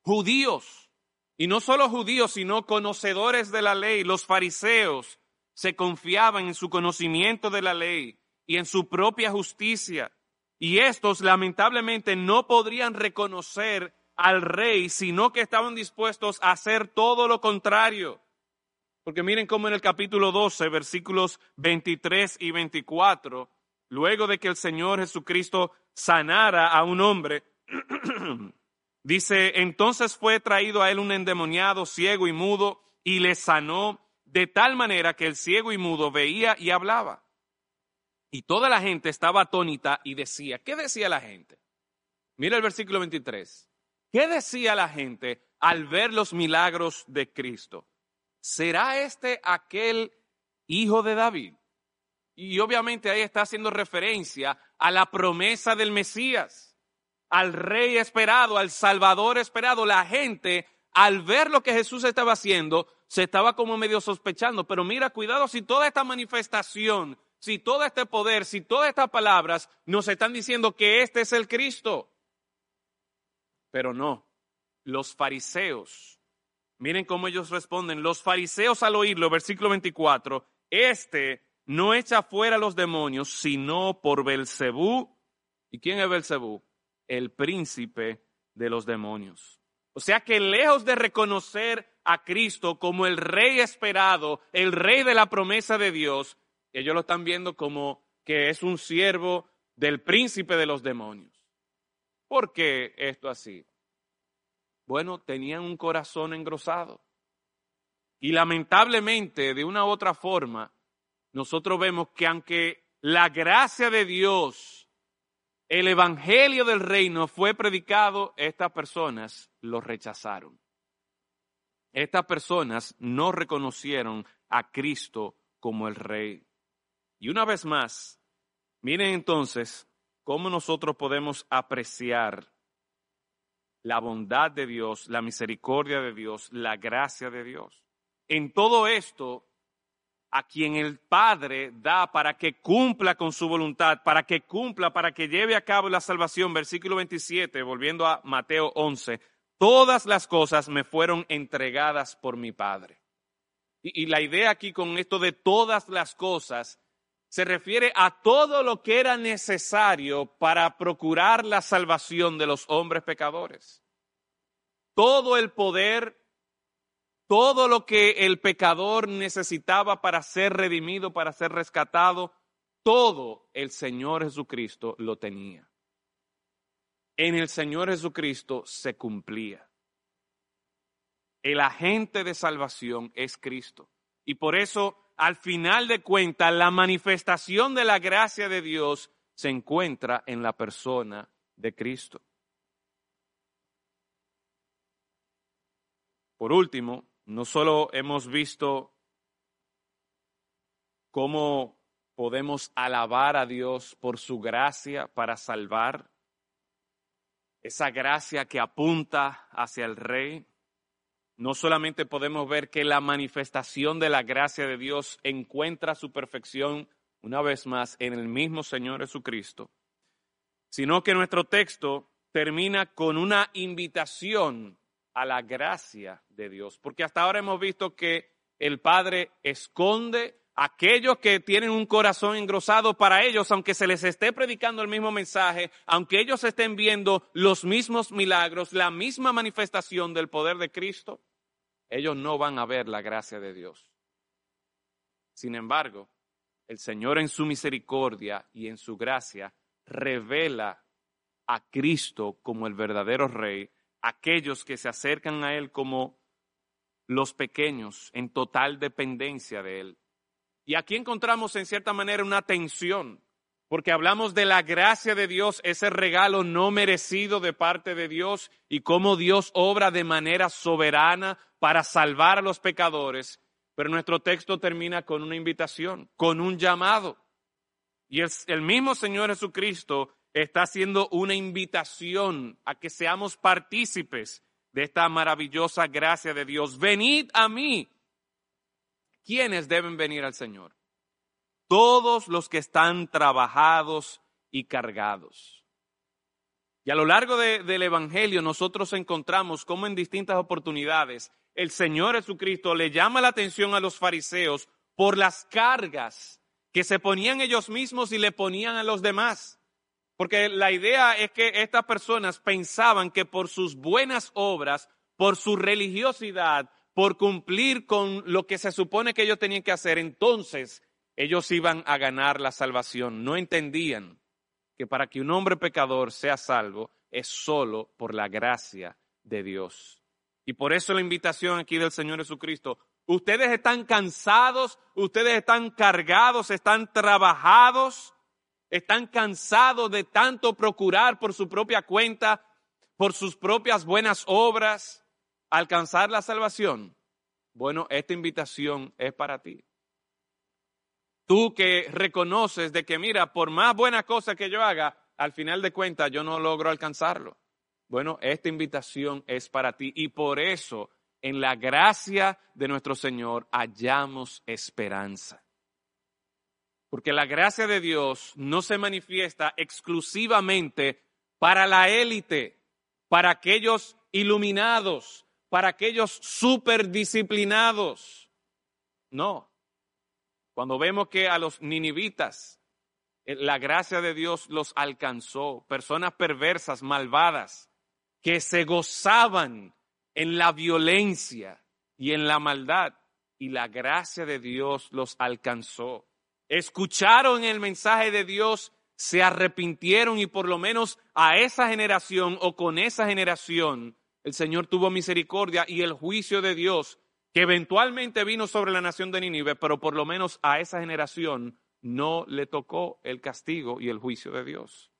Speaker 1: Judíos, y no solo judíos, sino conocedores de la ley, los fariseos, se confiaban en su conocimiento de la ley y en su propia justicia. Y estos lamentablemente no podrían reconocer al rey, sino que estaban dispuestos a hacer todo lo contrario. Porque miren cómo en el capítulo 12, versículos 23 y 24, luego de que el Señor Jesucristo sanara a un hombre, dice, entonces fue traído a él un endemoniado ciego y mudo y le sanó de tal manera que el ciego y mudo veía y hablaba. Y toda la gente estaba atónita y decía, ¿qué decía la gente? Mira el versículo 23. ¿Qué decía la gente al ver los milagros de Cristo? ¿será este aquel hijo de David? Y obviamente ahí está haciendo referencia a la promesa del Mesías, al rey esperado, al salvador esperado. La gente, al ver lo que Jesús estaba haciendo, se estaba como medio sospechando. Pero mira, cuidado si toda esta manifestación, si todo este poder, si todas estas palabras nos están diciendo que este es el Cristo. Pero no, los fariseos Miren cómo ellos responden. Los fariseos al oírlo, versículo 24, este no echa fuera los demonios, sino por Belcebú. ¿Y quién es Belcebú? El príncipe de los demonios. O sea que lejos de reconocer a Cristo como el rey esperado, el rey de la promesa de Dios, ellos lo están viendo como que es un siervo del príncipe de los demonios. ¿Por qué esto así? Bueno, tenían un corazón engrosado. Y lamentablemente, de una u otra forma, nosotros vemos que aunque la gracia de Dios, el evangelio del reino fue predicado, estas personas lo rechazaron. Estas personas no reconocieron a Cristo como el rey. Y una vez más, miren entonces cómo nosotros podemos apreciar la bondad de Dios, la misericordia de Dios, la gracia de Dios. En todo esto, a quien el Padre da para que cumpla con su voluntad, para que cumpla, para que lleve a cabo la salvación, versículo 27, volviendo a Mateo 11, todas las cosas me fueron entregadas por mi Padre. Y, y la idea aquí con esto de todas las cosas se refiere a todo lo que era necesario para procurar la salvación de los hombres pecadores. Todo el poder, todo lo que el pecador necesitaba para ser redimido, para ser rescatado, todo el Señor Jesucristo lo tenía. En el Señor Jesucristo se cumplía. El agente de salvación es Cristo. Y por eso al final de cuentas, la manifestación de la gracia de Dios se encuentra en la persona de Cristo. Por último, no solo hemos visto cómo podemos alabar a Dios por su gracia para salvar, esa gracia que apunta hacia el Rey, no solamente podemos ver que la manifestación de la gracia de Dios encuentra su perfección una vez más en el mismo Señor Jesucristo, sino que nuestro texto termina con una invitación a la gracia de Dios. Porque hasta ahora hemos visto que el Padre esconde aquellos que tienen un corazón engrosado para ellos, aunque se les esté predicando el mismo mensaje, aunque ellos estén viendo los mismos milagros, la misma manifestación del poder de Cristo, ellos no van a ver la gracia de Dios. Sin embargo, el Señor en su misericordia y en su gracia revela a Cristo como el verdadero Rey, aquellos que se acercan a Él como los pequeños en total dependencia de Él. Y aquí encontramos en cierta manera una tensión, porque hablamos de la gracia de Dios, ese regalo no merecido de parte de Dios y cómo Dios obra de manera soberana para salvar a los pecadores. Pero nuestro texto termina con una invitación, con un llamado. Y el, el mismo Señor Jesucristo está haciendo una invitación a que seamos partícipes de esta maravillosa gracia de Dios. Venid a mí. ¿Quiénes deben venir al Señor? Todos los que están trabajados y cargados. Y a lo largo del Evangelio nosotros encontramos cómo en distintas oportunidades el Señor Jesucristo le llama la atención a los fariseos por las cargas que se ponían ellos mismos y le ponían a los demás. Porque la idea es que estas personas pensaban que por sus buenas obras, por su religiosidad, por cumplir con lo que se supone que ellos tenían que hacer, entonces ellos iban a ganar la salvación. No entendían que para que un hombre pecador sea salvo es solo por la gracia de Dios. Y por eso la invitación aquí del Señor Jesucristo. Ustedes están cansados, ustedes están cargados, están trabajados, están cansados de tanto procurar por su propia cuenta, por sus propias buenas obras, alcanzar la salvación. Bueno, esta invitación es para ti. Tú que reconoces de que, mira, por más buena cosa que yo haga, al final de cuentas yo no logro alcanzarlo. Bueno, esta invitación es para ti y por eso en la gracia de nuestro Señor hallamos esperanza. Porque la gracia de Dios no se manifiesta exclusivamente para la élite, para aquellos iluminados, para aquellos superdisciplinados. No. Cuando vemos que a los ninivitas eh, la gracia de Dios los alcanzó, personas perversas, malvadas, que se gozaban en la violencia y en la maldad, y la gracia de Dios los alcanzó. Escucharon el mensaje de Dios, se arrepintieron y por lo menos a esa generación o con esa generación el Señor tuvo misericordia y el juicio de Dios que eventualmente vino sobre la nación de Nínive, pero por lo menos a esa generación no le tocó el castigo y el juicio de Dios.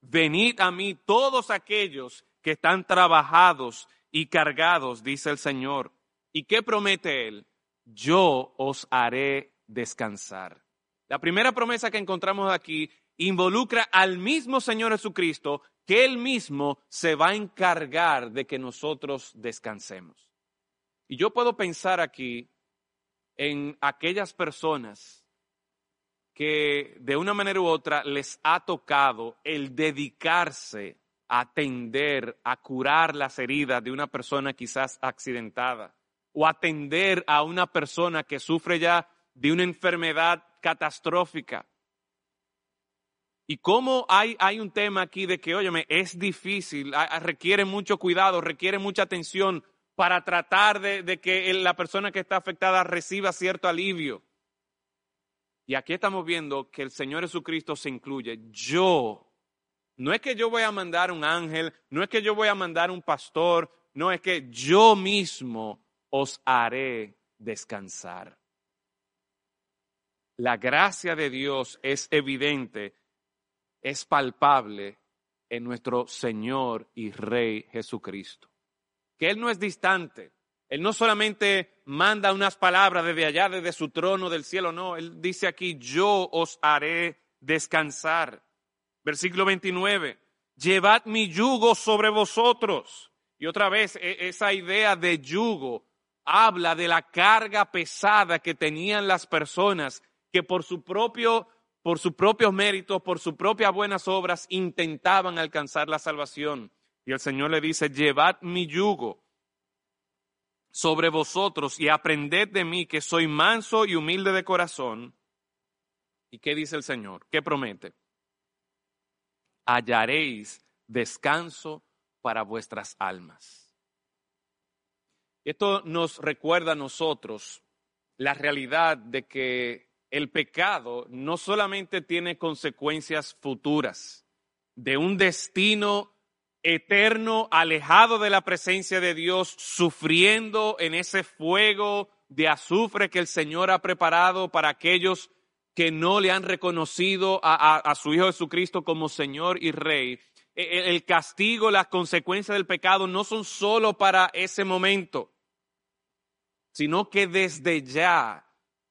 Speaker 1: Venid a mí todos aquellos que están trabajados y cargados, dice el Señor. ¿Y qué promete Él? Yo os haré descansar. La primera promesa que encontramos aquí involucra al mismo Señor Jesucristo, que Él mismo se va a encargar de que nosotros descansemos. Y yo puedo pensar aquí en aquellas personas que de una manera u otra les ha tocado el dedicarse a atender, a curar las heridas de una persona quizás accidentada o atender a una persona que sufre ya de una enfermedad catastrófica. Y cómo hay, hay un tema aquí de que, óyeme, es difícil, requiere mucho cuidado, requiere mucha atención para tratar de, de que la persona que está afectada reciba cierto alivio. Y aquí estamos viendo que el Señor Jesucristo se incluye. Yo, no es que yo voy a mandar un ángel, no es que yo voy a mandar un pastor, no es que yo mismo os haré descansar. La gracia de Dios es evidente, es palpable en nuestro Señor y Rey Jesucristo. Que Él no es distante, él no solamente manda unas palabras desde allá, desde su trono del cielo, no, Él dice aquí, yo os haré descansar. Versículo 29, llevad mi yugo sobre vosotros. Y otra vez, e, esa idea de yugo habla de la carga pesada que tenían las personas que por su propio por sus propios méritos, por sus propias buenas obras, intentaban alcanzar la salvación. Y el Señor le dice, llevad mi yugo sobre vosotros y aprended de mí que soy manso y humilde de corazón. ¿Y qué dice el Señor? ¿Qué promete? Hallaréis descanso para vuestras almas. Esto nos recuerda a nosotros la realidad de que el pecado no solamente tiene consecuencias futuras, de un destino eterno, alejado de la presencia de Dios, sufriendo en ese fuego de azufre que el Señor ha preparado para aquellos que no le han reconocido a, su Hijo Jesucristo como Señor y Rey. E, e, el castigo, las consecuencias del pecado no son solo para ese momento, sino que desde ya,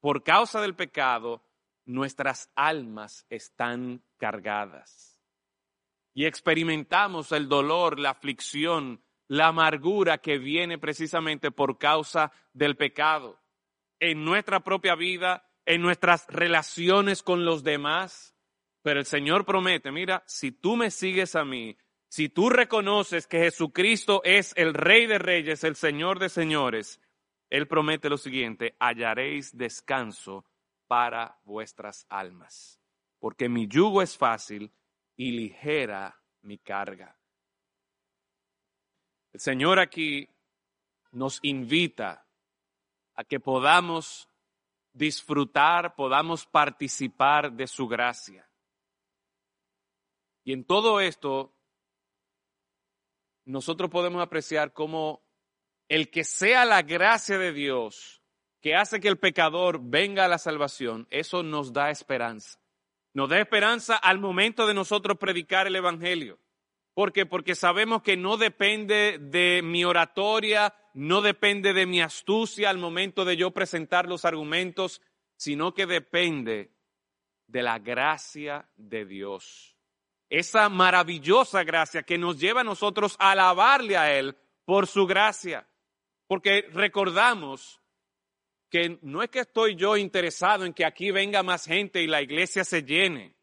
Speaker 1: por causa del pecado, nuestras almas están cargadas y experimentamos el dolor, la aflicción, la amargura que viene precisamente por causa del pecado en nuestra propia vida, en nuestras relaciones con los demás. Pero el Señor promete, mira, si tú me sigues a mí, si tú reconoces que Jesucristo es el Rey de Reyes, el Señor de Señores, Él promete lo siguiente, hallaréis descanso para vuestras almas, porque mi yugo es fácil y ligera mi carga. El Señor aquí nos invita a que podamos disfrutar, podamos participar de su gracia. Y en todo esto, nosotros podemos apreciar cómo el que sea la gracia de Dios que hace que el pecador venga a la salvación, eso nos da esperanza. Nos da esperanza al momento de nosotros predicar el Evangelio. ¿Por qué? Porque sabemos que no depende de mi oratoria, no depende de mi astucia al momento de yo presentar los argumentos, sino que depende de la gracia de Dios. Esa maravillosa gracia que nos lleva a nosotros a alabarle a Él por su gracia. Porque recordamos que no es que estoy yo interesado en que aquí venga más gente y la iglesia se llene.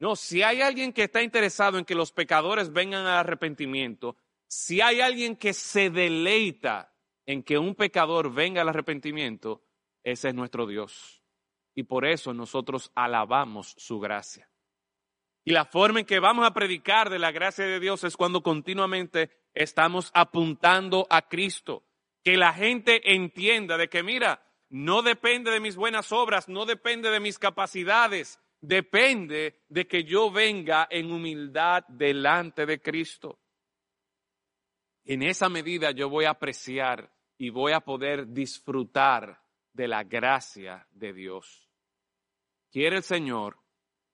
Speaker 1: No, si hay alguien que está interesado en que los pecadores vengan al arrepentimiento, si hay alguien que se deleita en que un pecador venga al arrepentimiento, ese es nuestro Dios. Y por eso nosotros alabamos su gracia. Y la forma en que vamos a predicar de la gracia de Dios es cuando continuamente estamos apuntando a Cristo. Que la gente entienda de que, mira, no depende de mis buenas obras, no depende de mis capacidades, depende de que yo venga en humildad delante de Cristo. En esa medida yo voy a apreciar y voy a poder disfrutar de la gracia de Dios. Quiere el Señor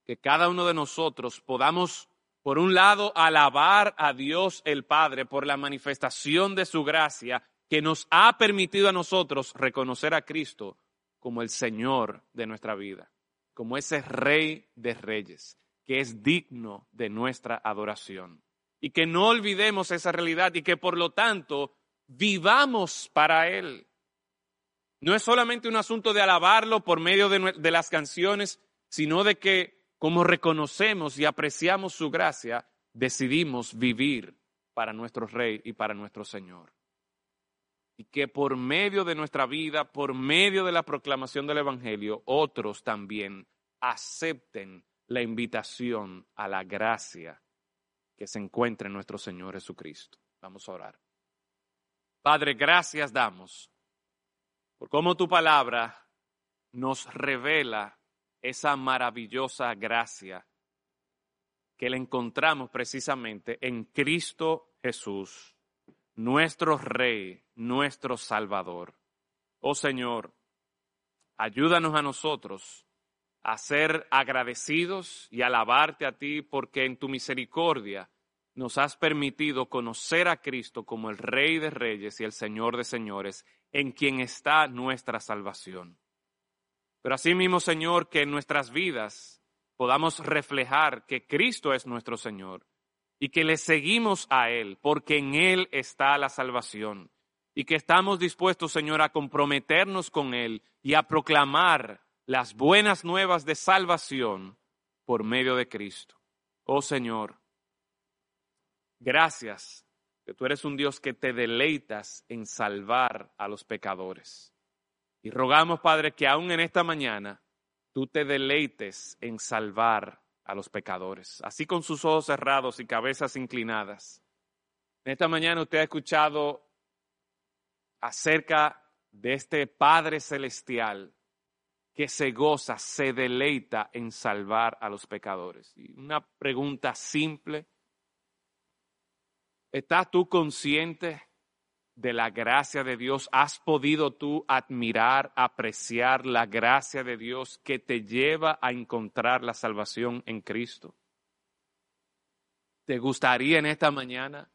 Speaker 1: que cada uno de nosotros podamos, por un lado, alabar a Dios el Padre por la manifestación de su gracia que nos ha permitido a nosotros reconocer a Cristo como el Señor de nuestra vida, como ese Rey de Reyes, que es digno de nuestra adoración. Y que no olvidemos esa realidad y que por lo tanto vivamos para Él. No es solamente un asunto de alabarlo por medio de, las canciones, sino de que como reconocemos y apreciamos su gracia, decidimos vivir para nuestro Rey y para nuestro Señor y que por medio de nuestra vida, por medio de la proclamación del Evangelio, otros también acepten la invitación a la gracia que se encuentra en nuestro Señor Jesucristo. Vamos a orar. Padre, gracias damos por cómo tu palabra nos revela esa maravillosa gracia que le encontramos precisamente en Cristo Jesús nuestro Rey, nuestro Salvador. Oh Señor, ayúdanos a nosotros a ser agradecidos y alabarte a ti porque en tu misericordia nos has permitido conocer a Cristo como el Rey de Reyes y el Señor de Señores, en quien está nuestra salvación. Pero asimismo, Señor, que en nuestras vidas podamos reflejar que Cristo es nuestro Señor y que le seguimos a Él, porque en Él está la salvación, y que estamos dispuestos, Señor, a comprometernos con Él y a proclamar las buenas nuevas de salvación por medio de Cristo. Oh Señor, Gracias que tú eres un Dios que te deleitas en salvar a los pecadores. Y rogamos, Padre, que aún en esta mañana tú te deleites en salvar a los pecadores, así con sus ojos cerrados y cabezas inclinadas. En esta mañana usted ha escuchado acerca de este Padre Celestial que se goza, se deleita en salvar a los pecadores. Y una pregunta simple. ¿Estás tú consciente de la gracia de Dios? ¿Has podido tú admirar, apreciar la gracia de Dios que te lleva a encontrar la salvación en Cristo? ¿Te gustaría en esta mañana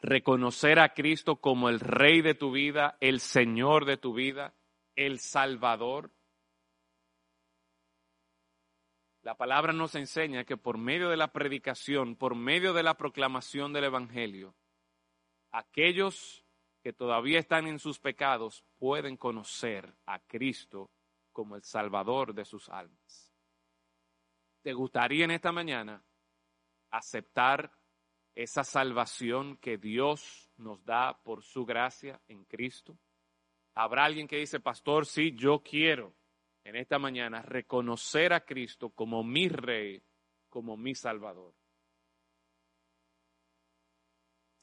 Speaker 1: reconocer a Cristo como el Rey de tu vida, el Señor de tu vida, el Salvador? La palabra nos enseña que por medio de la predicación, por medio de la proclamación del Evangelio, aquellos que todavía están en sus pecados pueden conocer a Cristo como el Salvador de sus almas. ¿Te gustaría en esta mañana aceptar esa salvación que Dios nos da por su gracia en Cristo? Habrá alguien que dice, pastor, sí, yo quiero en esta mañana reconocer a Cristo como mi rey, como mi salvador.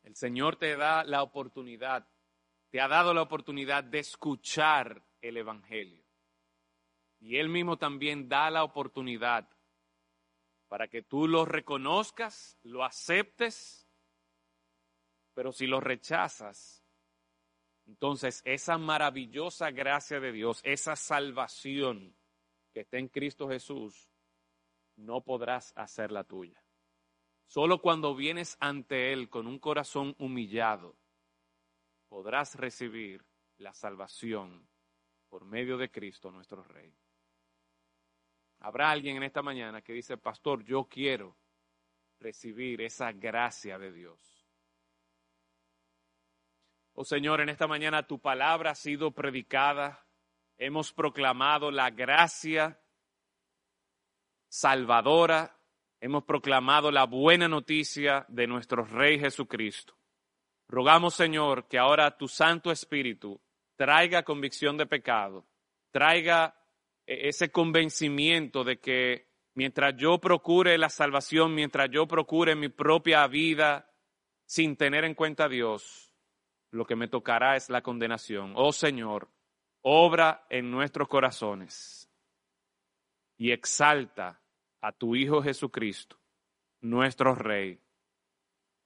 Speaker 1: El Señor te da la oportunidad, te ha dado la oportunidad de escuchar el Evangelio. Y Él mismo también da la oportunidad para que tú lo reconozcas, lo aceptes, pero si lo rechazas, entonces esa maravillosa gracia de Dios, esa salvación que está en Cristo Jesús, no podrás hacer la tuya. Solo cuando vienes ante Él con un corazón humillado, podrás recibir la salvación por medio de Cristo nuestro Rey. Habrá alguien en esta mañana que dice, pastor, yo quiero recibir esa gracia de Dios. Oh Señor, en esta mañana tu palabra ha sido predicada, hemos proclamado la gracia salvadora, hemos proclamado la buena noticia de nuestro Rey Jesucristo. Rogamos, Señor, que ahora tu Santo Espíritu traiga convicción de pecado, traiga e-, ese convencimiento de que mientras yo procure la salvación, mientras yo procure mi propia vida sin tener en cuenta a Dios, lo que me tocará es la condenación. Oh Señor, obra en nuestros corazones y exalta a tu Hijo Jesucristo, nuestro Rey,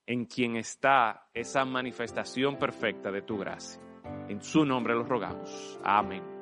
Speaker 1: en quien está esa manifestación perfecta de tu gracia. En su nombre lo rogamos. Amén.